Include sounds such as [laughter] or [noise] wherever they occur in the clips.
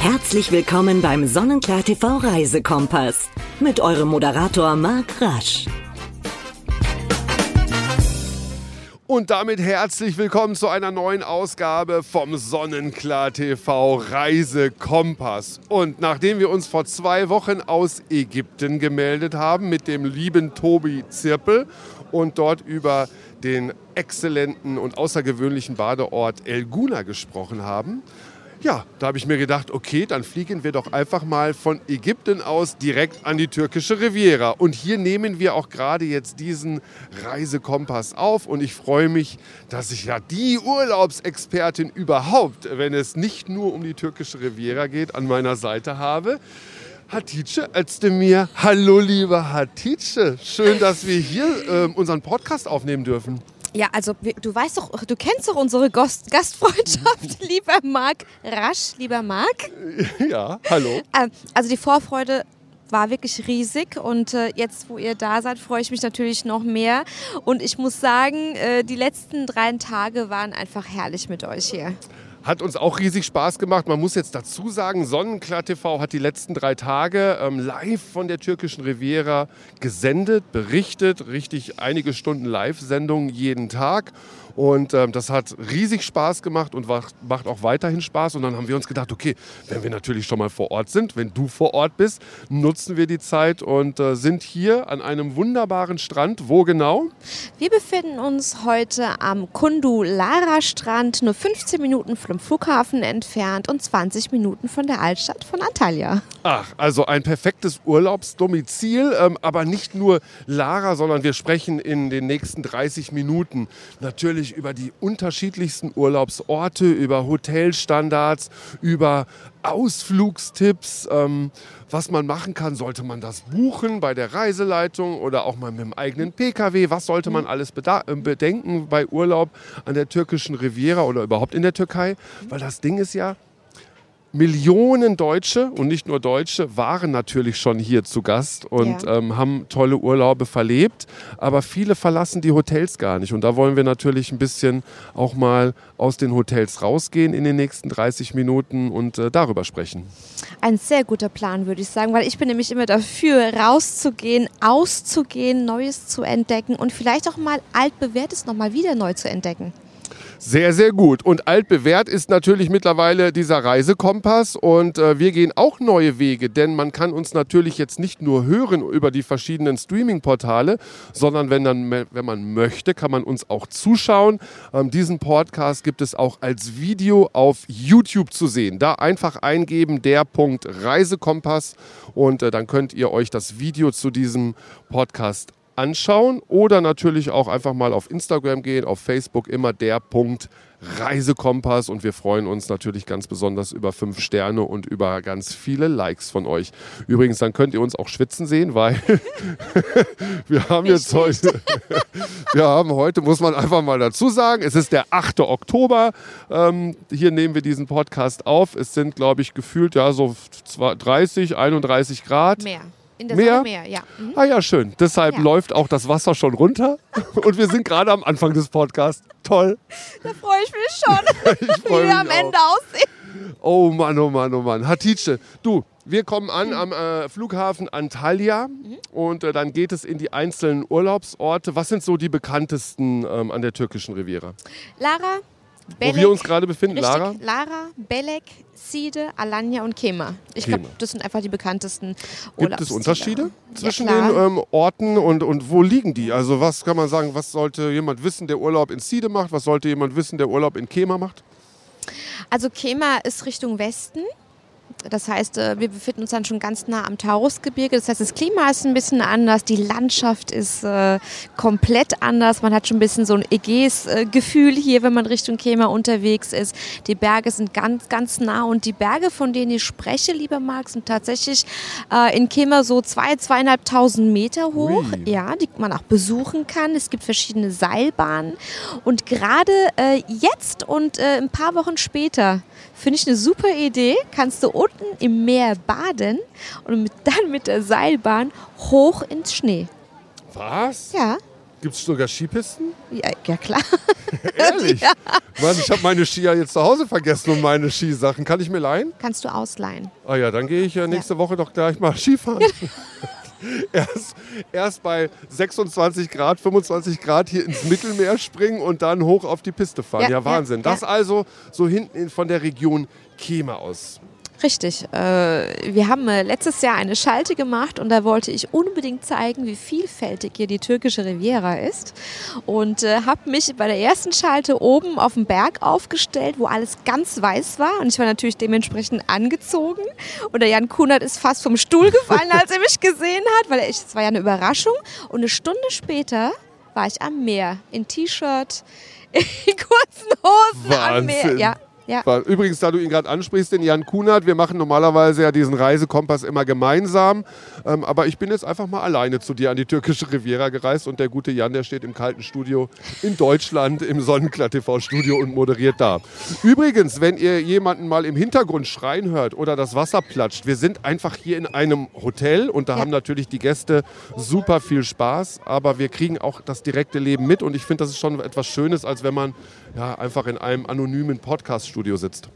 Herzlich willkommen beim Sonnenklar TV Reisekompass mit eurem Moderator Marc Rasch. Und damit herzlich willkommen zu einer neuen Ausgabe vom Sonnenklar TV Reisekompass. Und nachdem wir uns vor zwei Wochen aus Ägypten gemeldet haben mit dem lieben Tobi Zirpel und dort über den exzellenten und außergewöhnlichen Badeort El Guna gesprochen haben, ja, da habe ich mir gedacht, okay, dann fliegen wir doch einfach mal von Ägypten aus direkt an die türkische Riviera. Und hier nehmen wir auch gerade jetzt diesen Reisekompass auf. Und ich freue mich, dass ich ja die Urlaubsexpertin überhaupt, wenn es nicht nur um die türkische Riviera geht, an meiner Seite habe. Hatice Özdemir. Hallo, liebe Hatice. Schön, dass wir hier äh, unseren Podcast aufnehmen dürfen. Ja, also du weißt doch, du kennst doch unsere Gast Gastfreundschaft, [laughs] lieber Marc Rasch, lieber Marc. Ja, hallo. Ähm, also die Vorfreude war wirklich riesig und äh, jetzt, wo ihr da seid, freue ich mich natürlich noch mehr. Und ich muss sagen, äh, die letzten drei Tage waren einfach herrlich mit euch hier. Hat uns auch riesig Spaß gemacht. Man muss jetzt dazu sagen, Sonnenklar TV hat die letzten drei Tage ähm, live von der türkischen Riviera gesendet, berichtet. Richtig einige Stunden Live-Sendungen jeden Tag. Und ähm, das hat riesig Spaß gemacht und macht auch weiterhin Spaß. Und dann haben wir uns gedacht, okay, wenn wir natürlich schon mal vor Ort sind, wenn du vor Ort bist, nutzen wir die Zeit und äh, sind hier an einem wunderbaren Strand. Wo genau? Wir befinden uns heute am Kundu-Lara-Strand, nur 15 Minuten vom Flughafen entfernt und 20 Minuten von der Altstadt von Antalya. Ach, also ein perfektes Urlaubsdomizil, ähm, aber nicht nur Lara, sondern wir sprechen in den nächsten 30 Minuten natürlich natürlich über die unterschiedlichsten Urlaubsorte, über Hotelstandards, über Ausflugstipps, ähm, was man machen kann. Sollte man das buchen bei der Reiseleitung oder auch mal mit dem eigenen Pkw? Was sollte man alles äh, bedenken bei Urlaub an der türkischen Riviera oder überhaupt in der Türkei? Weil das Ding ist ja, Millionen Deutsche und nicht nur Deutsche waren natürlich schon hier zu Gast und ja. ähm, haben tolle Urlaube verlebt, aber viele verlassen die Hotels gar nicht. Und da wollen wir natürlich ein bisschen auch mal aus den Hotels rausgehen in den nächsten 30 Minuten und äh, darüber sprechen. Ein sehr guter Plan, würde ich sagen, weil ich bin nämlich immer dafür, rauszugehen, auszugehen, Neues zu entdecken und vielleicht auch mal altbewährtes nochmal wieder neu zu entdecken. Sehr, sehr gut. Und altbewährt ist natürlich mittlerweile dieser Reisekompass und äh, wir gehen auch neue Wege, denn man kann uns natürlich jetzt nicht nur hören über die verschiedenen Streaming-Portale, sondern wenn, dann, wenn man möchte, kann man uns auch zuschauen. Ähm, diesen Podcast gibt es auch als Video auf YouTube zu sehen. Da einfach eingeben, der Punkt Reisekompass und äh, dann könnt ihr euch das Video zu diesem Podcast anschauen oder natürlich auch einfach mal auf Instagram gehen, auf Facebook immer der Punkt Reisekompass und wir freuen uns natürlich ganz besonders über fünf Sterne und über ganz viele Likes von euch. Übrigens, dann könnt ihr uns auch schwitzen sehen, weil [laughs] wir haben jetzt heute, [laughs] wir haben heute, muss man einfach mal dazu sagen, es ist der 8. Oktober. Ähm, hier nehmen wir diesen Podcast auf. Es sind, glaube ich, gefühlt ja so 30, 31 Grad. Mehr. In der mehr? Sonne mehr, ja. Mhm. Ah ja, schön. Deshalb ja. läuft auch das Wasser schon runter. [laughs] Und wir sind gerade am Anfang des Podcasts. Toll. Da freue ich mich schon, [laughs] ich wie wir am Ende aussehen. Oh Mann, oh Mann, oh Mann. Hatice, du, wir kommen an am äh, Flughafen Antalya mhm. und äh, dann geht es in die einzelnen Urlaubsorte. Was sind so die bekanntesten ähm, an der türkischen Riviera? Lara, Belek, Wo wir uns gerade befinden, richtig, Lara? Lara, Belek, Side, Alanya und Kema. Ich glaube, das sind einfach die bekanntesten Gibt es Unterschiede zwischen ja, den ähm, Orten und, und wo liegen die? Also was kann man sagen, was sollte jemand wissen, der Urlaub in Side macht? Was sollte jemand wissen, der Urlaub in Kema macht? Also Kema ist Richtung Westen. Das heißt, äh, wir befinden uns dann schon ganz nah am Taurusgebirge. Das heißt, das Klima ist ein bisschen anders, die Landschaft ist äh, komplett anders. Man hat schon ein bisschen so ein Ägäis-Gefühl hier, wenn man Richtung Kema unterwegs ist. Die Berge sind ganz, ganz nah und die Berge, von denen ich spreche, lieber Marc, sind tatsächlich äh, in Kema so zwei, zweieinhalbtausend Meter hoch. Ui. Ja, die man auch besuchen kann. Es gibt verschiedene Seilbahnen und gerade äh, jetzt und ein paar Wochen später finde ich eine super Idee. Kannst du unten im Meer baden und mit, [laughs] dann mit der Seilbahn hoch ins Schnee. Was? Ja. Gibt es sogar Skipisten? Ja, ja klar. [laughs] Ehrlich? Ja. Mann, ich habe meine Skier jetzt zu Hause vergessen und meine Skisachen. Kann ich mir leihen? Kannst du ausleihen. Ah ja, dann gehe ich äh, nächste ja. Woche doch gleich mal [laughs] Skifahren. erst, erst bei 26 Grad, 25 Grad hier ins Mittelmeer springen und dann hoch auf die Piste fahren. Ja, ja Wahnsinn. Das also so hinten von der Region Kema aus. Richtig. Äh, wir haben äh, letztes Jahr eine Schalte gemacht und da wollte ich unbedingt zeigen, wie vielfältig hier die türkische Riviera ist. Und äh, habe mich bei der ersten Schalte oben auf dem Berg aufgestellt, wo alles ganz weiß war. Und ich war natürlich dementsprechend angezogen. Und der Jan Kunert ist fast vom Stuhl gefallen, als er mich [laughs] gesehen hat, weil es war ja eine Überraschung. Und eine Stunde später war ich am Meer in T-Shirt, [laughs] in kurzen Hosen Wahnsinn. am Meer. Ja, ja. Übrigens, da du ihn gerade ansprichst, den Jan Kunert, wir machen normalerweise ja diesen Reisekompass immer gemeinsam. Ähm, aber ich bin jetzt einfach mal alleine zu dir an die türkische Riviera gereist und der gute Jan, der steht im kalten Studio in Deutschland im Sonnenklar TV Studio und moderiert da. Übrigens, wenn ihr jemanden mal im Hintergrund schreien hört oder das Wasser platscht, wir sind einfach hier in einem Hotel und da ja. haben natürlich die Gäste super viel Spaß, aber wir kriegen auch das direkte Leben mit und ich finde, das ist schon etwas Schönes, als wenn man ja, einfach in einem anonymen Podcast-Studio sitzt.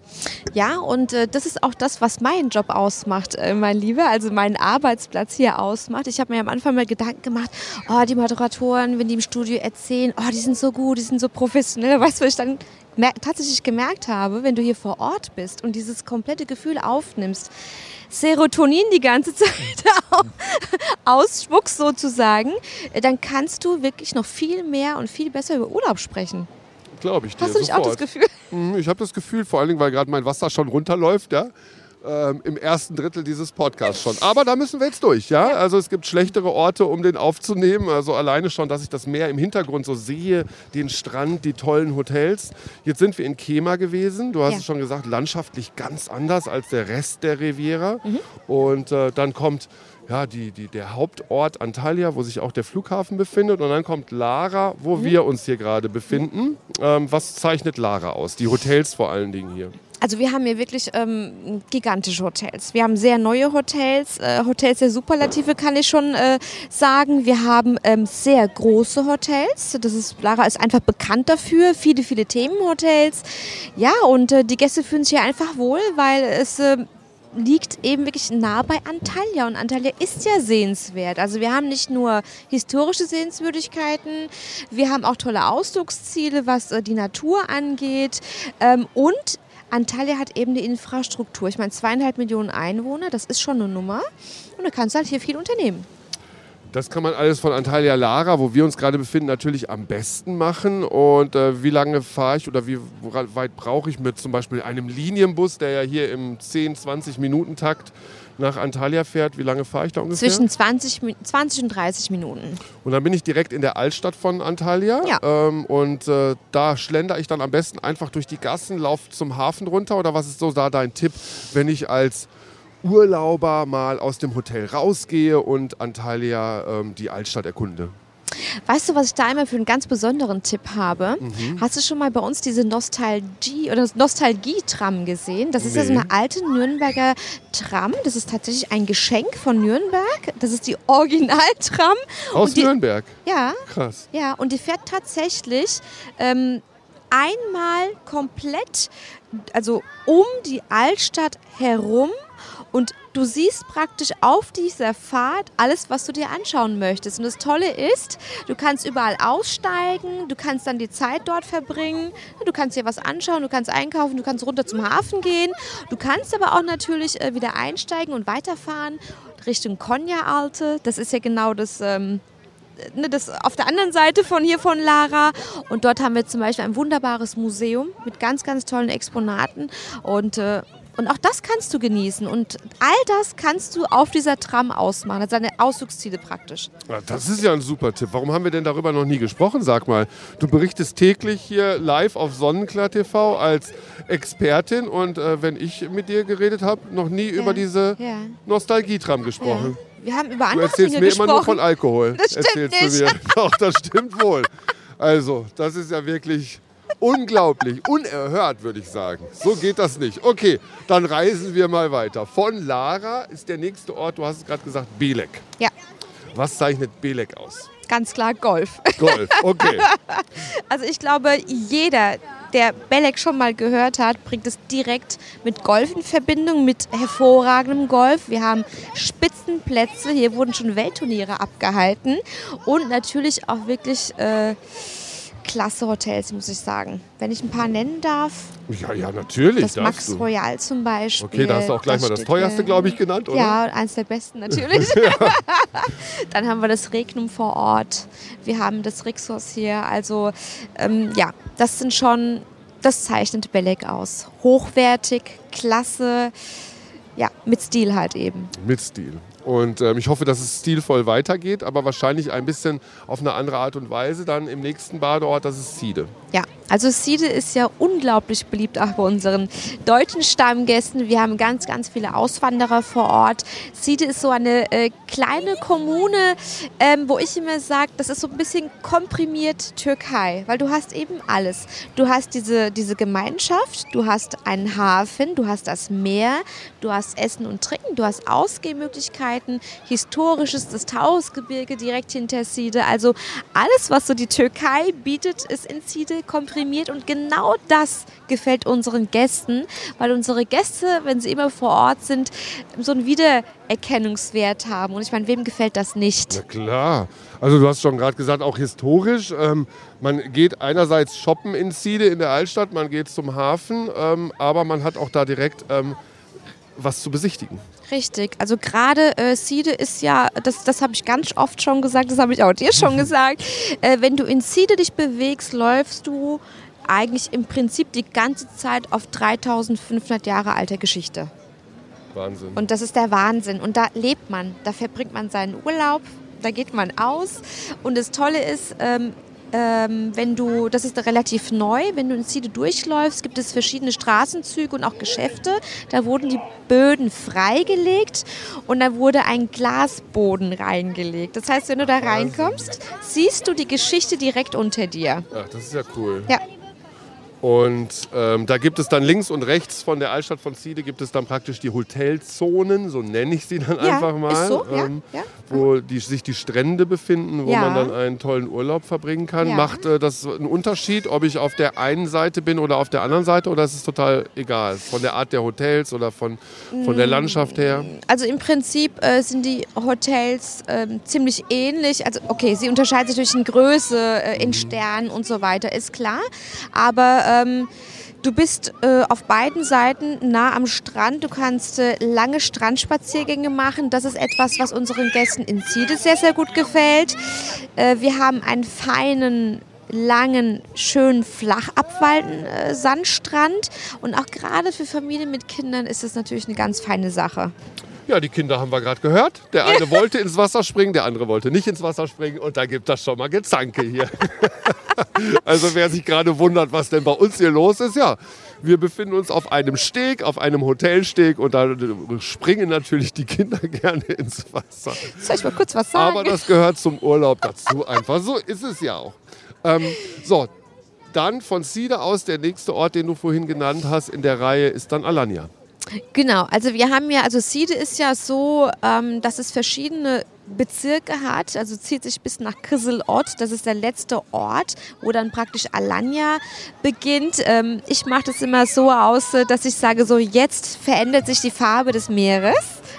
Ja, und äh, das ist auch das, was meinen Job ausmacht, äh, mein Lieber, also meinen Arbeitsplatz hier ausmacht. Ich habe mir am Anfang mal Gedanken gemacht, oh, die Moderatoren, wenn die im Studio erzählen, oh, die sind so gut, die sind so professionell. Weißt du, was ich dann tatsächlich gemerkt habe, wenn du hier vor Ort bist und dieses komplette Gefühl aufnimmst, Serotonin die ganze [laughs] Zeit ausspuckst sozusagen, äh, dann kannst du wirklich noch viel mehr und viel besser über Urlaub sprechen glaube ich dir. Hast du nicht sofort. auch das Gefühl? Mhm, ich habe das Gefühl, vor allen Dingen, weil gerade mein Wasser schon runterläuft, ja. Ähm, Im ersten Drittel dieses Podcasts schon. Aber da müssen wir jetzt durch, ja? Also es gibt schlechtere Orte, um den aufzunehmen. Also alleine schon, dass ich das Meer im Hintergrund so sehe, den Strand, die tollen Hotels. Jetzt sind wir in Kema gewesen. Du hast ja. es schon gesagt, landschaftlich ganz anders als der Rest der Riviera. Mhm. Und äh, dann kommt ja, die, die, der Hauptort Antalya, wo sich auch der Flughafen befindet. Und dann kommt Lara, wo mhm. wir uns hier gerade befinden. Ähm, was zeichnet Lara aus? Die Hotels vor allen Dingen hier. Also wir haben hier wirklich ähm, gigantische Hotels. Wir haben sehr neue Hotels, äh, Hotels der Superlative kann ich schon äh, sagen. Wir haben ähm, sehr große Hotels. Das ist Lara ist einfach bekannt dafür. Viele, viele Themenhotels. Ja, und äh, die Gäste fühlen sich hier einfach wohl, weil es äh, liegt eben wirklich nah bei Antalya und Antalya ist ja sehenswert. Also wir haben nicht nur historische Sehenswürdigkeiten, wir haben auch tolle Ausflugsziele, was äh, die Natur angeht ähm, und Antalya hat eben die Infrastruktur. Ich meine, zweieinhalb Millionen Einwohner, das ist schon eine Nummer und da kannst du halt hier viel unternehmen. Das kann man alles von Antalya Lara, wo wir uns gerade befinden, natürlich am besten machen. Und äh, wie lange fahre ich oder wie weit brauche ich mit zum Beispiel einem Linienbus, der ja hier im 10, 20 Minuten Takt nach Antalya fährt? Wie lange fahre ich da ungefähr? Zwischen 20, 20 und 30 Minuten. Und dann bin ich direkt in der Altstadt von Antalya. Ja. Ähm, und äh, da schlender ich dann am besten einfach durch die Gassen, laufe zum Hafen runter. Oder was ist so da dein Tipp, wenn ich als Urlauber mal aus dem Hotel rausgehe und Antalya ähm, die Altstadt erkunde. Weißt du, was ich da einmal für einen ganz besonderen Tipp habe? Mhm. Hast du schon mal bei uns diese Nostalgie oder Nostalgie-Tram gesehen? Das ist nee. ja so eine alte Nürnberger Tram. Das ist tatsächlich ein Geschenk von Nürnberg. Das ist die Originaltram. Aus die, Nürnberg? Ja. Krass. Ja, und die fährt tatsächlich ähm, einmal komplett, also um die Altstadt herum und du siehst praktisch auf dieser Fahrt alles, was du dir anschauen möchtest. Und das Tolle ist, du kannst überall aussteigen, du kannst dann die Zeit dort verbringen, du kannst dir was anschauen, du kannst einkaufen, du kannst runter zum Hafen gehen. Du kannst aber auch natürlich äh, wieder einsteigen und weiterfahren Richtung Konya Alte. Das ist ja genau das. Ähm, ne, das auf der anderen Seite von hier von Lara. Und dort haben wir zum Beispiel ein wunderbares Museum mit ganz, ganz tollen Exponaten. Und äh, und auch das kannst du genießen. Und all das kannst du auf dieser Tram ausmachen. Das sind deine Ausflugsziele praktisch. Ja, das ist ja ein super Tipp. Warum haben wir denn darüber noch nie gesprochen? Sag mal, du berichtest täglich hier live auf Sonnenklar TV als Expertin. Und äh, wenn ich mit dir geredet habe, noch nie ja, über diese ja. Nostalgietram gesprochen. Ja. Wir haben über andere Du erzählst mir gesprochen. immer nur von Alkohol. Das stimmt erzählst nicht. du mir. [laughs] Doch, das stimmt wohl. Also, das ist ja wirklich Unglaublich, unerhört würde ich sagen. So geht das nicht. Okay, dann reisen wir mal weiter. Von Lara ist der nächste Ort, du hast es gerade gesagt, Belek. Ja. Was zeichnet Belek aus? Ganz klar Golf. Golf, okay. [laughs] Also ich glaube, jeder, der Belek schon mal gehört hat, bringt es direkt mit Golf in Verbindung, mit hervorragendem Golf. Wir haben Spitzenplätze, hier wurden schon Weltturniere abgehalten und natürlich auch wirklich äh, klasse Hotels, muss ich sagen. Wenn ich ein paar nennen darf. Ja, ja, natürlich. Das Max du. Royal zum Beispiel. Okay, da hast du auch gleich das mal das teuerste, hier. glaube ich, genannt, oder? Ja, eins der besten natürlich. [laughs] [laughs] Dann haben wir das Regnum vor Ort. Wir haben das Rixos hier. Also ähm, ja, das sind schon, das zeichnet Belek aus. Hochwertig, klasse, ja, mit Stil halt eben. Mit Stil. Und ähm, ich hoffe, dass es stilvoll weitergeht, aber wahrscheinlich ein bisschen auf eine andere Art und Weise dann im nächsten Badeort, das ist Siede. Ja, also Siede ist ja unglaublich beliebt auch bei unseren deutschen Stammgästen. Wir haben ganz, ganz viele Auswanderer vor Ort. Siede ist so eine äh, kleine Kommune, ähm, wo ich immer sage, das ist so ein bisschen komprimiert Türkei, weil du hast eben alles. Du hast diese, diese Gemeinschaft, du hast einen Hafen, du hast das Meer, du hast Essen und Trinken, du hast Ausgehmöglichkeiten, historisches, das Taurusgebirge direkt hinter Siede. Also alles, was so die Türkei bietet, ist in Siede komprimiert und genau das gefällt unseren Gästen, weil unsere Gäste, wenn sie immer vor Ort sind, so einen Wiedererkennungswert haben. Und ich meine, wem gefällt das nicht? Na klar. Also du hast schon gerade gesagt, auch historisch. Ähm, man geht einerseits shoppen in Siede in der Altstadt, man geht zum Hafen, ähm, aber man hat auch da direkt ähm, was zu besichtigen. Richtig, also gerade äh, Siede ist ja, das, das habe ich ganz oft schon gesagt, das habe ich auch dir schon gesagt, äh, wenn du in Siede dich bewegst, läufst du eigentlich im Prinzip die ganze Zeit auf 3500 Jahre alter Geschichte. Wahnsinn. Und das ist der Wahnsinn. Und da lebt man, da verbringt man seinen Urlaub, da geht man aus. Und das Tolle ist, ähm, ähm, wenn du, das ist relativ neu, wenn du in Siede durchläufst, gibt es verschiedene Straßenzüge und auch Geschäfte. Da wurden die Böden freigelegt und da wurde ein Glasboden reingelegt. Das heißt, wenn du da reinkommst, siehst du die Geschichte direkt unter dir. Ach, das ist ja cool. Ja. Und ähm, da gibt es dann links und rechts von der Altstadt von Siede gibt es dann praktisch die Hotelzonen, so nenne ich sie dann Ja, einfach mal, so, ja, ähm, ja. wo die, sich die Strände befinden, wo Ja. man dann einen tollen Urlaub verbringen kann. Ja. Macht äh, das einen Unterschied, ob ich auf der einen Seite bin oder auf der anderen Seite oder ist es total egal? Von der Art der Hotels oder von, von Mm. der Landschaft her? Also im Prinzip äh, sind die Hotels ähm, ziemlich ähnlich. Also okay, sie unterscheiden sich durch in Größe, äh, in Sternen und so weiter, ist klar. Aber ähm, du bist äh, auf beiden Seiten nah am Strand. Du kannst äh, lange Strandspaziergänge machen. Das ist etwas, was unseren Gästen in Siede sehr, sehr gut gefällt. Äh, wir haben einen feinen langen, schönen, flach abwalten äh, Sandstrand. Und auch gerade für Familien mit Kindern ist es natürlich eine ganz feine Sache. Ja, die Kinder haben wir gerade gehört. Der eine [laughs] wollte ins Wasser springen, der andere wollte nicht ins Wasser springen und da gibt das schon mal Gezanke hier. [laughs] also wer sich gerade wundert, was denn bei uns hier los ist, ja, wir befinden uns auf einem Steg, auf einem Hotelsteg und da springen natürlich die Kinder [laughs] gerne ins Wasser. Soll ich mal kurz was sagen? Aber das gehört zum Urlaub dazu einfach. So ist es ja auch. Ähm, so, dann von Sida aus der nächste Ort, den du vorhin genannt hast in der Reihe, ist dann Alanya. Genau, also wir haben ja, also Siede ist ja so, ähm, dass es verschiedene Bezirke hat, also zieht sich bis nach Krisselort, das ist der letzte Ort, wo dann praktisch Alanya beginnt. Ähm, ich mache das immer so aus, äh, dass ich sage, so jetzt verändert sich die Farbe des Meeres.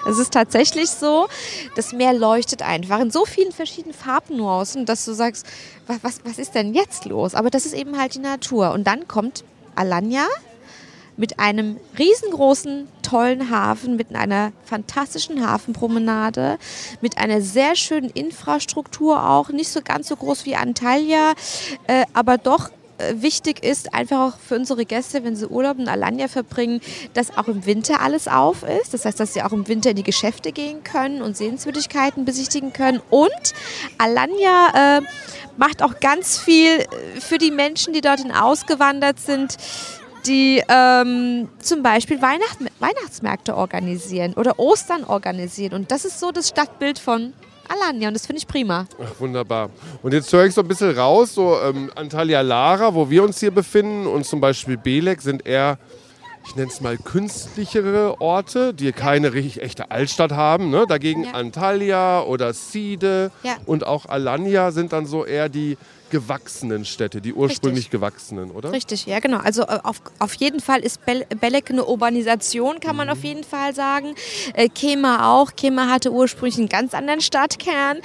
Es ist tatsächlich so, das Meer leuchtet einfach in so vielen verschiedenen Farbnuancen, dass du sagst, was, was, was ist denn jetzt los? Aber das ist eben halt die Natur. Und dann kommt Alanya, mit einem riesengroßen, tollen Hafen, mit einer fantastischen Hafenpromenade, mit einer sehr schönen Infrastruktur auch, nicht so ganz so groß wie Antalya, äh, aber doch äh, wichtig ist einfach auch für unsere Gäste, wenn sie Urlaub in Alanya verbringen, dass auch im Winter alles auf ist. Das heißt, dass sie auch im Winter in die Geschäfte gehen können und Sehenswürdigkeiten besichtigen können. Und Alanya äh, macht auch ganz viel äh, für die Menschen, die dorthin ausgewandert sind die ähm, zum Beispiel Weihnacht Weihnachtsmärkte organisieren oder Ostern organisieren. Und das ist so das Stadtbild von Alanya und das finde ich prima. Ach, wunderbar. Und jetzt höre ich so ein bisschen raus, so ähm, Antalya Lara, wo wir uns hier befinden und zum Beispiel Belek sind eher ich nenne es mal künstlichere Orte, die keine richtig echte Altstadt haben. Ne? Dagegen Ja. Antalya oder Side Ja. und auch Alanya sind dann so eher die gewachsenen Städte, die ursprünglich Richtig. gewachsenen, oder? Richtig, ja genau. Also äh, auf, auf jeden Fall ist Bel Belek eine Urbanisation, kann man auf jeden Fall sagen. Äh, Kema auch. Kema hatte ursprünglich einen ganz anderen Stadtkern.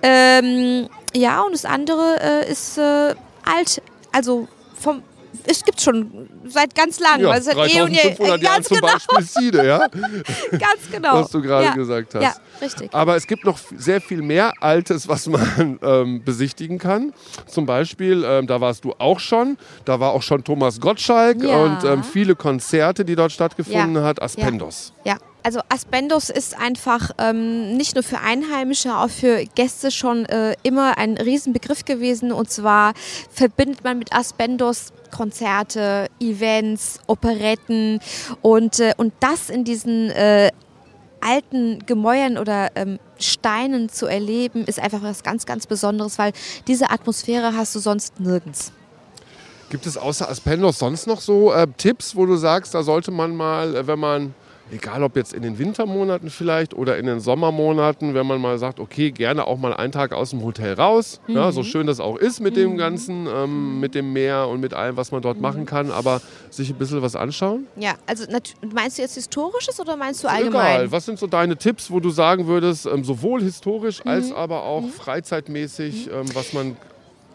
Ähm, ja, und das andere äh, ist äh, alt. Also vom es gibt schon seit ganz langem. Ja, also seit eh und je. 3500 Jahren Ganz zum genau, Beispiel Side, ja? [laughs] ganz genau. was du gerade ja. gesagt hast. Ja, richtig. Aber es gibt noch sehr viel mehr Altes, was man [laughs] ähm, besichtigen kann. Zum Beispiel, ähm, da warst du auch schon, da war auch schon Thomas Gottschalk Ja. und ähm, viele Konzerte, die dort stattgefunden Ja. hat, Aspendos. Ja, also Aspendos ist einfach ähm, nicht nur für Einheimische, auch für Gäste schon äh, immer ein Riesenbegriff gewesen. Und zwar verbindet man mit Aspendos Konzerte, Events, Operetten und, äh, und das in diesen äh, alten Gemäuern oder ähm, Steinen zu erleben, ist einfach was ganz, ganz Besonderes, weil diese Atmosphäre hast du sonst nirgends. Gibt es außer Aspendos sonst noch so äh, Tipps, wo du sagst, da sollte man mal, äh, wenn man, egal ob jetzt in den Wintermonaten vielleicht oder in den Sommermonaten, wenn man mal sagt, okay, gerne auch mal einen Tag aus dem Hotel raus, ja, so schön das auch ist mit dem Ganzen, ähm, mit dem Meer und mit allem, was man dort machen kann, aber sich ein bisschen was anschauen? Ja, also meinst du jetzt Historisches oder meinst du allgemein? Egal, was sind so deine Tipps, wo du sagen würdest, ähm, sowohl historisch als aber auch freizeitmäßig, ähm, was man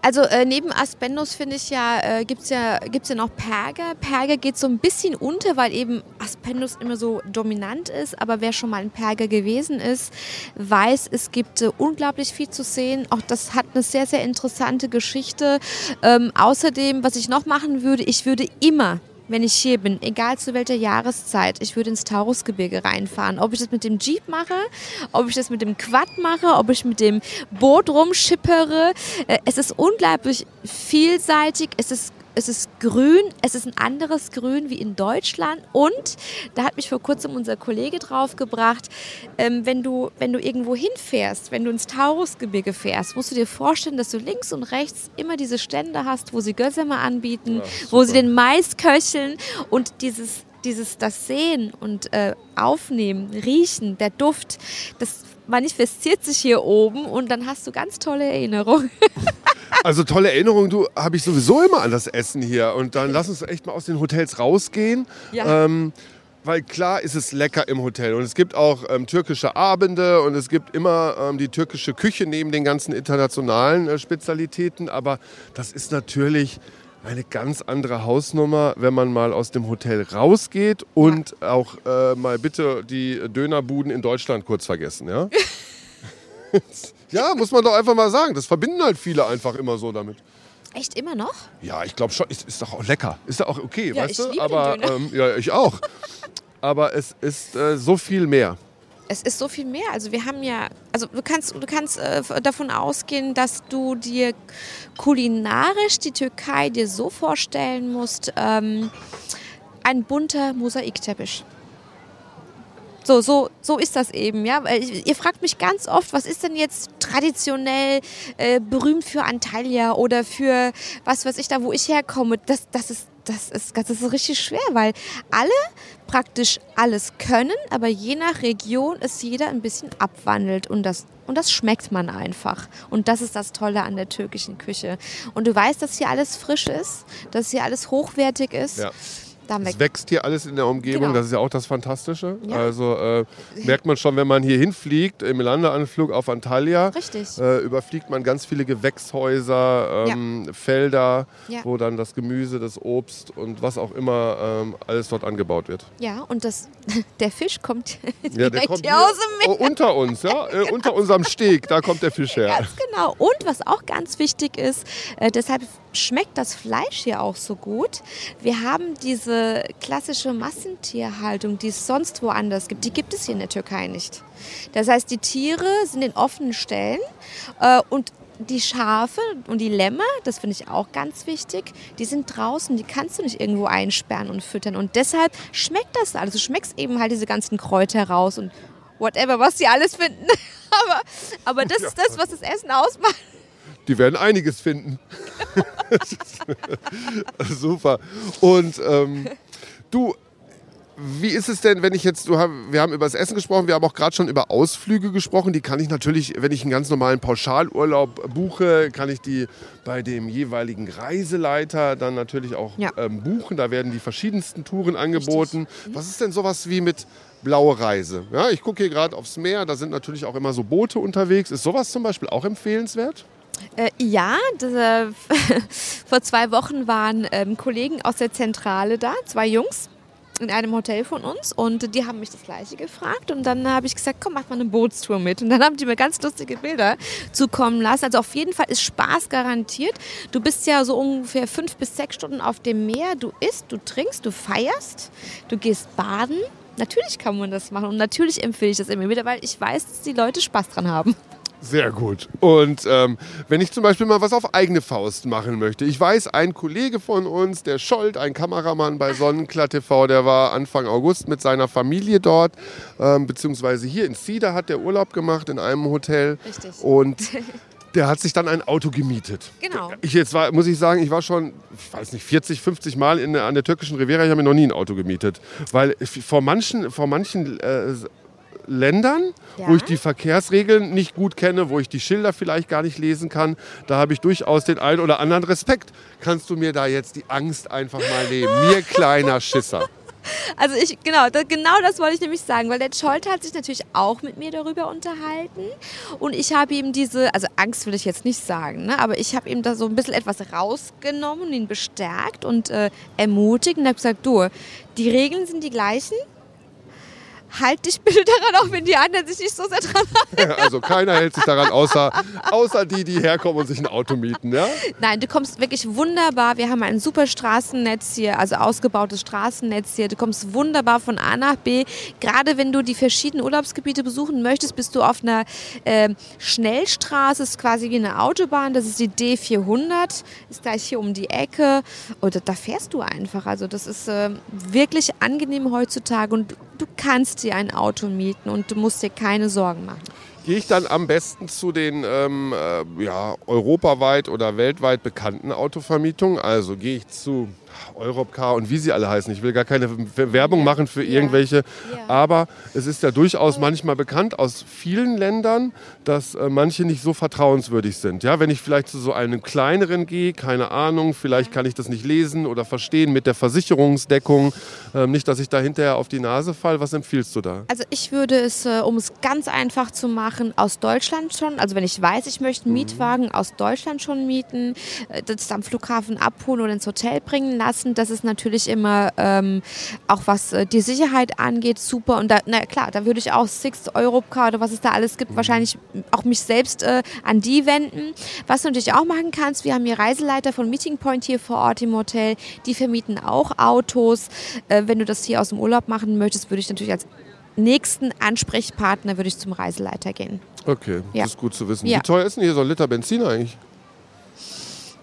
Also äh, neben Aspendos finde ich ja, äh, gibt es ja, gibt's ja noch Perger. Perger geht so ein bisschen unter, weil eben Aspendos immer so dominant ist. Aber wer schon mal in Perger gewesen ist, weiß, es gibt äh, unglaublich viel zu sehen. Auch das hat eine sehr, sehr interessante Geschichte. Ähm, außerdem, was ich noch machen würde, ich würde immer wenn ich hier bin, egal zu welcher Jahreszeit, ich würde ins Taurusgebirge reinfahren. Ob ich das mit dem Jeep mache, ob ich das mit dem Quad mache, ob ich mit dem Boot rumschippere. Äh, Es ist unglaublich vielseitig. Es ist es ist grün, es ist ein anderes Grün wie in Deutschland und da hat mich vor kurzem unser Kollege draufgebracht, ähm, wenn, du, wenn du irgendwo hinfährst, wenn du ins Taurusgebirge fährst, musst du dir vorstellen, dass du links und rechts immer diese Stände hast, wo sie Gössämer anbieten, wo sie den Mais köcheln und dieses, dieses das Sehen und äh, Aufnehmen, Riechen, der Duft, das manifestiert sich hier oben und dann hast du ganz tolle Erinnerungen. [laughs] Also tolle Erinnerung, du habe ich sowieso immer an das Essen hier. Und dann lass uns echt mal aus den Hotels rausgehen. Ja. Ähm, weil klar ist es lecker im Hotel. Und es gibt auch ähm, türkische Abende und es gibt immer ähm, die türkische Küche neben den ganzen internationalen äh, Spezialitäten. Aber das ist natürlich eine ganz andere Hausnummer, wenn man mal aus dem Hotel rausgeht und auch äh, mal bitte die Dönerbuden in Deutschland kurz vergessen. Ja? [laughs] [laughs] ja, muss man doch einfach mal sagen. Das verbinden halt viele einfach immer so damit. Echt immer noch? Ja, ich glaube schon. Ist, ist doch auch lecker. Ist doch auch okay, Ja, weißt ich du? liebe den Aber Döner. ähm, ja, ich auch. Aber es ist äh, so viel mehr. Es ist so viel mehr. Also wir haben ja, also du kannst, du kannst äh, davon ausgehen, dass du dir kulinarisch die Türkei dir so vorstellen musst, ähm, ein bunter Mosaikteppich. So, so, so ist das eben, ja. Ihr fragt mich ganz oft, was ist denn jetzt traditionell äh, berühmt für Antalya oder für was weiß ich da, wo ich herkomme. Das, das, ist, das, ist, das ist richtig schwer, weil alle praktisch alles können, aber je nach Region ist jeder ein bisschen abwandelt und das, und das schmeckt man einfach. Und das ist das Tolle an der türkischen Küche. Und du weißt, dass hier alles frisch ist, dass hier alles hochwertig ist. Ja. Dann Es wächst hier alles in der Umgebung, Genau. das ist ja auch das Fantastische. Ja. Also äh, merkt man schon, wenn man hier hinfliegt, im Landeanflug auf Antalya, Richtig. äh, überfliegt man ganz viele Gewächshäuser, ähm, Felder, Ja. wo dann das Gemüse, das Obst und was auch immer ähm, alles dort angebaut wird. Ja, und das, [laughs] der Fisch kommt [laughs] Ja, direkt der kommt hier aus dem Meer. unter uns, ja, [laughs] äh, unter unserem Steg, da kommt der Fisch her. Ganz genau. Und was auch ganz wichtig ist, äh, deshalb schmeckt das Fleisch hier auch so gut. Wir haben diese klassische Massentierhaltung, die es sonst woanders gibt. Die gibt es hier in der Türkei nicht. Das heißt, die Tiere sind in offenen Stellen äh, und die Schafe und die Lämmer, das finde ich auch ganz wichtig, die sind draußen, die kannst du nicht irgendwo einsperren und füttern. Und deshalb schmeckt das alles. Du schmeckst eben halt diese ganzen Kräuter raus und whatever, was sie alles finden. [laughs] aber, aber das ist das, was das Essen ausmacht. Die werden einiges finden. [laughs] Super. Und ähm, du, Wie ist es denn, wenn ich jetzt, du haben, wir haben über das Essen gesprochen, wir haben auch gerade schon über Ausflüge gesprochen. Die kann ich natürlich, wenn ich einen ganz normalen Pauschalurlaub buche, kann ich die bei dem jeweiligen Reiseleiter dann natürlich auch Ja. ähm, buchen. Da werden die verschiedensten Touren angeboten. Was ist denn sowas wie mit blaue Reise? Ja, ich gucke hier gerade aufs Meer, da sind natürlich auch immer so Boote unterwegs. Ist sowas zum Beispiel auch empfehlenswert? Äh, ja, das, äh, [laughs] vor zwei Wochen waren ähm, Kollegen aus der Zentrale da, zwei Jungs in einem Hotel von uns und die haben mich das gleiche gefragt und dann habe ich gesagt, komm, mach mal eine Bootstour mit und dann haben die mir ganz lustige Bilder zukommen lassen. Also auf jeden Fall ist Spaß garantiert. Du bist ja so ungefähr fünf bis sechs Stunden auf dem Meer, du isst, du trinkst, du feierst, du gehst baden. Natürlich kann man das machen und natürlich empfehle ich das immer wieder, weil ich weiß, dass die Leute Spaß dran haben. Sehr gut. Und ähm, wenn ich zum Beispiel mal was auf eigene Faust machen möchte. Ich weiß, ein Kollege von uns, der Scholt, ein Kameramann bei Sonnenklar TV, der war Anfang August mit seiner Familie dort, ähm, beziehungsweise hier in Cedar hat der Urlaub gemacht in einem Hotel. Richtig. Und [laughs] der hat sich dann ein Auto gemietet. Genau. Ich jetzt war, muss ich sagen, ich war schon, ich weiß nicht, 40, 50 Mal in, an der türkischen Riviera. Ich habe mir noch nie ein Auto gemietet. Weil vor manchen, vor manchen äh, Ländern, Ja. wo ich die Verkehrsregeln nicht gut kenne, wo ich die Schilder vielleicht gar nicht lesen kann, da habe ich durchaus den einen oder anderen Respekt. Kannst du mir da jetzt die Angst einfach mal nehmen? Mir [laughs] kleiner Schisser. Also ich, genau, da, genau das wollte ich nämlich sagen, weil der Scholt hat sich natürlich auch mit mir darüber unterhalten und ich habe ihm diese, also Angst will ich jetzt nicht sagen, ne, aber ich habe ihm da so ein bisschen etwas rausgenommen und ihn bestärkt und äh, ermutigt und habe gesagt, du, die Regeln sind die gleichen, halt dich bitte daran, auch wenn die anderen sich nicht so sehr dran halten. [laughs] Also keiner hält sich daran, außer, außer die, die herkommen und sich ein Auto mieten. Ja? Nein, du kommst wirklich wunderbar. Wir haben ein super Straßennetz hier, also ausgebautes Straßennetz hier. Du kommst wunderbar von A nach B. Gerade wenn du die verschiedenen Urlaubsgebiete besuchen möchtest, bist du auf einer ähm, Schnellstraße, ist quasi wie eine Autobahn. Das ist die D400, ist gleich hier um die Ecke. Und da fährst du einfach. Also das ist ähm, wirklich angenehm heutzutage und du kannst dir ein Auto mieten und du musst dir keine Sorgen machen. Gehe ich dann am besten zu den ähm, äh, ja, europaweit oder weltweit bekannten Autovermietungen? Also gehe ich zu Europcar und wie sie alle heißen. Ich will gar keine Werbung machen für irgendwelche, Ja. aber es ist ja durchaus manchmal bekannt aus vielen Ländern, dass äh, manche nicht so vertrauenswürdig sind. Ja, wenn ich vielleicht zu so einem kleineren gehe, keine Ahnung, vielleicht kann ich das nicht lesen oder verstehen mit der Versicherungsdeckung. Ähm, nicht, dass ich da hinterher auf die Nase fall. Was empfiehlst du da? Also ich würde es, äh, um es ganz einfach zu machen, aus Deutschland schon, also wenn ich weiß, ich möchte einen Mietwagen aus Deutschland schon mieten, äh, das am Flughafen abholen oder ins Hotel bringen lassen, das ist natürlich immer ähm, auch was äh, die Sicherheit angeht, super. Und da, na klar, da würde ich auch Six Europcar oder was es da alles gibt, wahrscheinlich auch mich selbst äh, an die wenden. Was du natürlich auch machen kannst, wir haben hier Reiseleiter von Meeting Point hier vor Ort im Hotel, die vermieten auch Autos. Äh, wenn du das hier aus dem Urlaub machen möchtest, würde ich natürlich als nächsten Ansprechpartner würde ich zum Reiseleiter gehen. Okay, Ja. das ist gut zu wissen. Ja. Wie teuer ist denn hier so ein Liter Benzin eigentlich?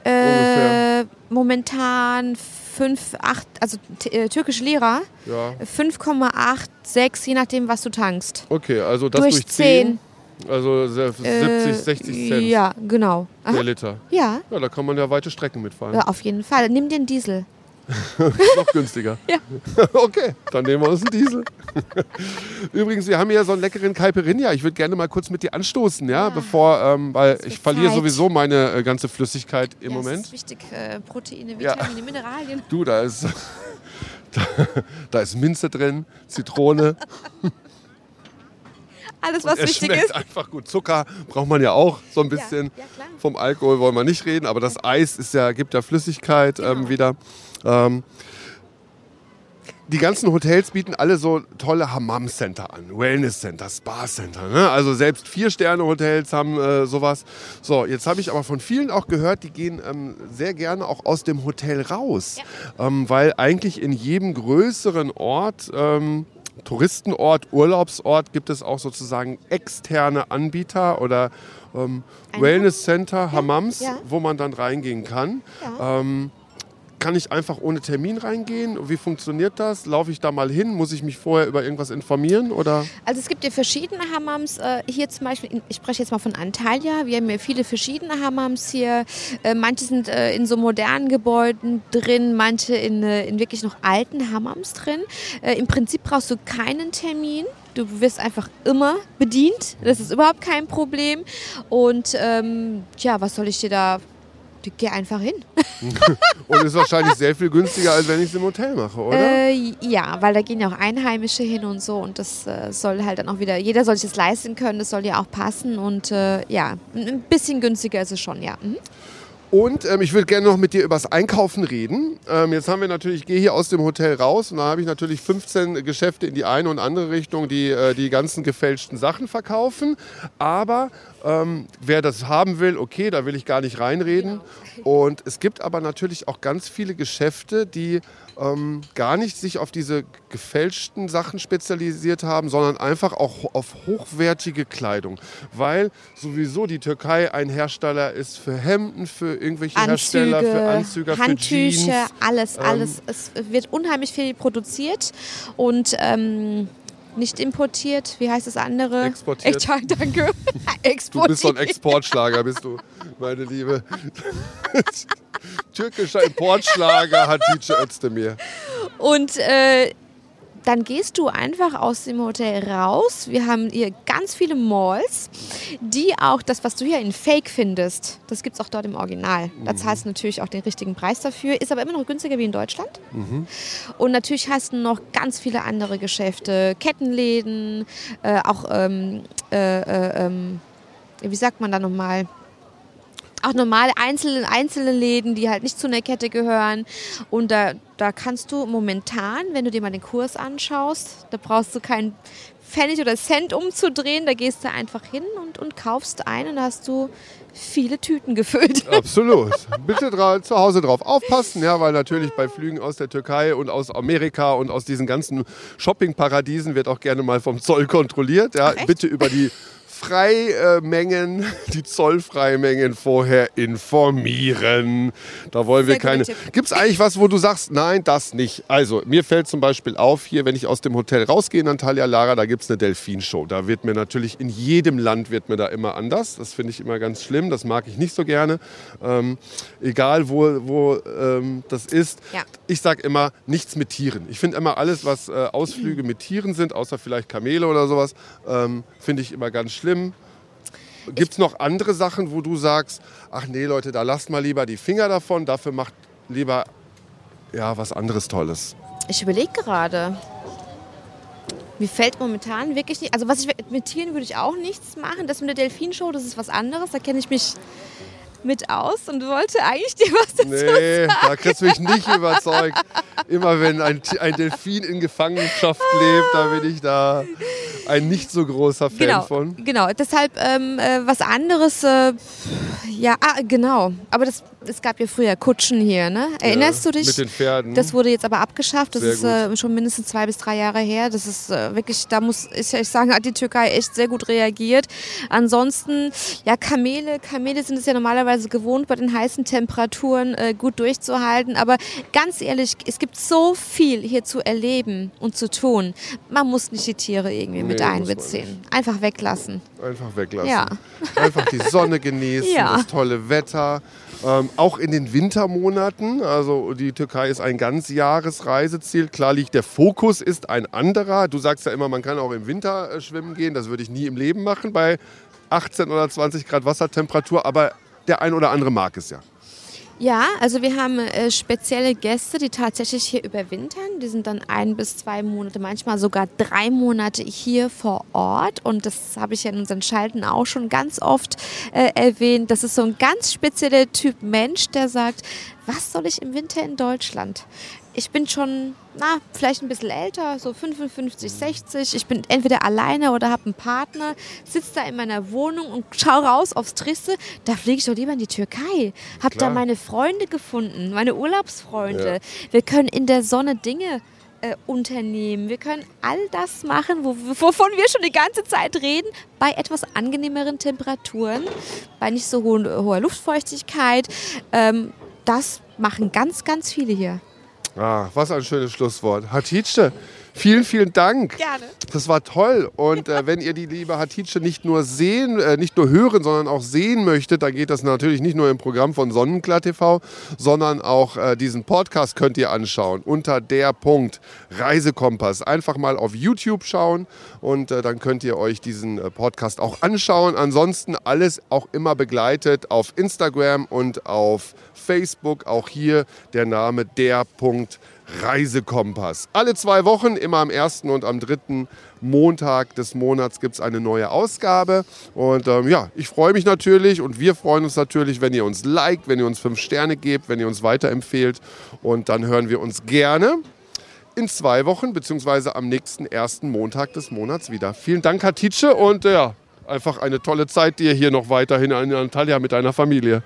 Äh, momentan 5, 8, also äh, türkische Lira, Ja. 5,86, je nachdem, was du tankst. Okay, also das Durch durch, 10. 10. Also se- 70, Äh, 60 Cent Ja, genau. der Aha. Liter. Ja, Ja, da kann man ja weite Strecken mitfahren. ja, auf jeden Fall. Nimm dir einen Diesel. [laughs] Noch günstiger. Ja. [laughs] okay, dann nehmen wir uns einen Diesel. [laughs] Übrigens, wir haben hier so einen leckeren Caipirinha. Ich würde gerne mal kurz mit dir anstoßen, ja, bevor, ähm, weil ich verliere Zeit. sowieso meine äh, ganze Flüssigkeit im ja, Das Moment. ist wichtig. Äh, Proteine, Ja. Vitamine, Mineralien. Du, da ist, da, da ist Minze drin, Zitrone. Alles, was es wichtig schmeckt ist. einfach gut. Zucker braucht man ja auch so ein bisschen. ja, klar. Vom Alkohol wollen wir nicht reden, aber das Eis ist ja, gibt ja Flüssigkeit ähm, Genau. wieder. Ähm, die ganzen Hotels bieten alle so tolle Hammam-Center an, Wellness-Center, Spa-Center. Ne? Also selbst Vier-Sterne-Hotels haben äh, sowas. So, jetzt habe ich aber von vielen auch gehört, die gehen ähm, sehr gerne auch aus dem Hotel raus. Ähm, weil eigentlich in jedem größeren Ort, ähm, Touristenort, Urlaubsort, gibt es auch sozusagen externe Anbieter oder ähm, Ein Wellness-Center, Hammams, ja. wo man dann reingehen kann. Ja. Ähm, kann ich einfach ohne Termin reingehen? Wie funktioniert das? Laufe ich da mal hin? Muss ich mich vorher über irgendwas informieren? Oder? Also es gibt ja verschiedene Hammams. Äh, hier zum Beispiel, ich spreche jetzt mal von Antalya. Wir haben ja viele verschiedene Hammams hier. Äh, manche sind äh, in so modernen Gebäuden drin, manche in, in wirklich noch alten Hammams drin. Im Prinzip brauchst du keinen Termin. Du wirst einfach immer bedient. Das ist überhaupt kein Problem. Und ähm, ja, was soll ich dir da geh einfach hin. [laughs] und ist wahrscheinlich sehr viel günstiger, als wenn ich es im Hotel mache, oder? Äh, ja, weil da gehen ja auch Einheimische hin und so und das äh, soll halt dann auch wieder, jeder soll sich das leisten können, das soll ja auch passen und äh, ja, ein bisschen günstiger ist es schon, ja. Mhm. Und ähm, ich würde gerne noch mit dir über das Einkaufen reden. Ähm, jetzt haben wir natürlich, ich gehe hier aus dem Hotel raus und da habe ich natürlich 15 Geschäfte in die eine und andere Richtung, die äh, die ganzen gefälschten Sachen verkaufen. Aber ähm, wer das haben will, okay, da will ich gar nicht reinreden. Und es gibt aber natürlich auch ganz viele Geschäfte, die ähm, gar nicht sich auf diese gefälschten Sachen spezialisiert haben, sondern einfach auch auf hochwertige Kleidung. Weil sowieso die Türkei ein Hersteller ist für Hemden, für irgendwelche Anzüge, Hersteller, für Anzüge, Handtücher, für Jeans. alles, alles. Ähm, es wird unheimlich viel produziert und ähm, nicht importiert. Wie heißt das andere? Exportiert. Echt, danke. [laughs] Exportiert. Du bist so ein Exportschlager, bist du, meine Liebe. [laughs] Türkischer Importschlager hat Tice Özdemir. Und äh, dann gehst du einfach aus dem Hotel raus. Wir haben hier ganz viele Malls, die auch das, was du hier in Fake findest, das gibt es auch dort im Original. Da mhm. zahlst du natürlich auch den richtigen Preis dafür, ist aber immer noch günstiger wie in Deutschland. Mhm. Und natürlich hast du noch ganz viele andere Geschäfte, Kettenläden, äh, auch, ähm, äh, äh, ähm, wie sagt man da nochmal? Auch normale einzelne, einzelne Läden, die halt nicht zu einer Kette gehören. Und da, da kannst du momentan, wenn du dir mal den Kurs anschaust, da brauchst du keinen Pfennig oder Cent umzudrehen, da gehst du einfach hin und, und kaufst ein und hast du viele Tüten gefüllt. [laughs] Absolut. Bitte zu Hause drauf aufpassen, ja, weil natürlich bei Flügen aus der Türkei und aus Amerika und aus diesen ganzen Shoppingparadiesen wird auch gerne mal vom Zoll kontrolliert. Ja. Bitte über die Freimengen, [laughs] die Zollfreimengen vorher informieren. Da wollen Sehr wir keine. Gibt es eigentlich was, wo du sagst, nein, das nicht? Also, mir fällt zum Beispiel auf, hier, wenn ich aus dem Hotel rausgehe in Antalya Lara, da gibt es eine Delfinshow. Da wird mir natürlich, in jedem Land wird mir da immer anders. Das finde ich immer ganz schlimm. Das mag ich nicht so gerne. Ähm, egal, wo, wo ähm, das ist. Ja. Ich sage immer, nichts mit Tieren. Ich finde immer alles, was äh, Ausflüge mit Tieren sind, außer vielleicht Kamele oder sowas, ähm, finde ich immer ganz schlimm schlimm. Gibt es noch andere Sachen, wo du sagst, ach nee Leute, da lasst mal lieber die Finger davon, dafür macht lieber ja, was anderes Tolles? Ich überlege gerade. Mir fällt momentan wirklich nicht. Also was ich mit Tieren würde ich auch nichts machen. Das mit der Delfinshow, das ist was anderes. Da kenne ich mich mit aus und wollte eigentlich dir was dazu nee, sagen. da kriegst du mich nicht überzeugt. Immer wenn ein, ein Delfin in Gefangenschaft lebt, da bin ich da ein nicht so großer Fan genau, von. Genau, deshalb ähm, äh, was anderes, äh, ja, ah, genau. Aber das, es gab ja früher Kutschen hier, ne? Erinnerst ja, du dich? Mit den Pferden. Das wurde jetzt aber abgeschafft. Das sehr ist äh, schon mindestens zwei bis drei Jahre her. Das ist äh, wirklich, da muss ich, ich sagen, hat die Türkei echt sehr gut reagiert. Ansonsten, ja, Kamele. Kamele sind es ja normalerweise gewohnt, bei den heißen Temperaturen äh, gut durchzuhalten. Aber ganz ehrlich, es gibt so viel hier zu erleben und zu tun. Man muss nicht die Tiere irgendwie nee, mit einbeziehen. Einfach weglassen. Einfach weglassen. Ja. Einfach die Sonne genießen, [laughs] ja. das tolle Wetter. Ähm, auch in den Wintermonaten, also die Türkei ist ein ganz Jahresreiseziel. Klar liegt der Fokus ist ein anderer. Du sagst ja immer, man kann auch im Winter äh, schwimmen gehen. Das würde ich nie im Leben machen bei 18 oder 20 Grad Wassertemperatur. Aber der ein oder andere mag es ja. Ja, also wir haben äh, spezielle Gäste, die tatsächlich hier überwintern. Die sind dann ein bis zwei Monate, manchmal sogar drei Monate hier vor Ort. Und das habe ich ja in unseren Schalten auch schon ganz oft äh, erwähnt. Das ist so ein ganz spezieller Typ Mensch, der sagt, was soll ich im Winter in Deutschland? Ich bin schon, na, vielleicht ein bisschen älter, so 55, 60. Ich bin entweder alleine oder habe einen Partner, sitze da in meiner Wohnung und schaue raus aufs Triste. Da fliege ich doch lieber in die Türkei. Habe da meine Freunde gefunden, meine Urlaubsfreunde. Ja. Wir können in der Sonne Dinge äh, unternehmen. Wir können all das machen, wo, wovon wir schon die ganze Zeit reden, bei etwas angenehmeren Temperaturen, bei nicht so hohen, hoher Luftfeuchtigkeit. Ähm, das machen ganz, ganz viele hier. Ah, was ein schönes Schlusswort. Hatice, Vielen, vielen Dank. Gerne. Das war toll. Und äh, wenn ihr die liebe Hatice nicht nur sehen, äh, nicht nur hören, sondern auch sehen möchtet, dann geht das natürlich nicht nur im Programm von Sonnenklar TV, sondern auch äh, diesen Podcast könnt ihr anschauen unter der Punkt Reisekompass. Einfach mal auf YouTube schauen und äh, dann könnt ihr euch diesen äh, Podcast auch anschauen. Ansonsten alles auch immer begleitet auf Instagram und auf Facebook. Auch hier der Name der Punkt Reisekompass. Alle zwei Wochen, immer am ersten und am dritten Montag des Monats gibt es eine neue Ausgabe. Und ähm, ja, ich freue mich natürlich und wir freuen uns natürlich, wenn ihr uns liked, wenn ihr uns fünf Sterne gebt, wenn ihr uns weiterempfehlt. Und dann hören wir uns gerne in zwei Wochen, beziehungsweise am nächsten ersten Montag des Monats wieder. Vielen Dank, Hatice, und äh, ja, einfach eine tolle Zeit dir hier noch weiterhin in Antalya mit deiner Familie.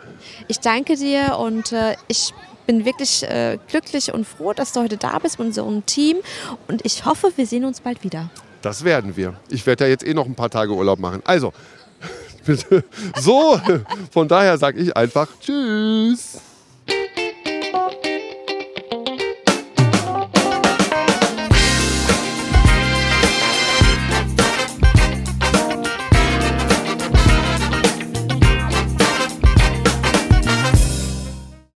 Ich danke dir und äh, ich bin wirklich äh, glücklich und froh, dass du heute da bist mit unserem Team und ich hoffe, wir sehen uns bald wieder. Das werden wir. Ich werde ja jetzt eh noch ein paar Tage Urlaub machen. Also, [laughs] so, von daher sage ich einfach Tschüss.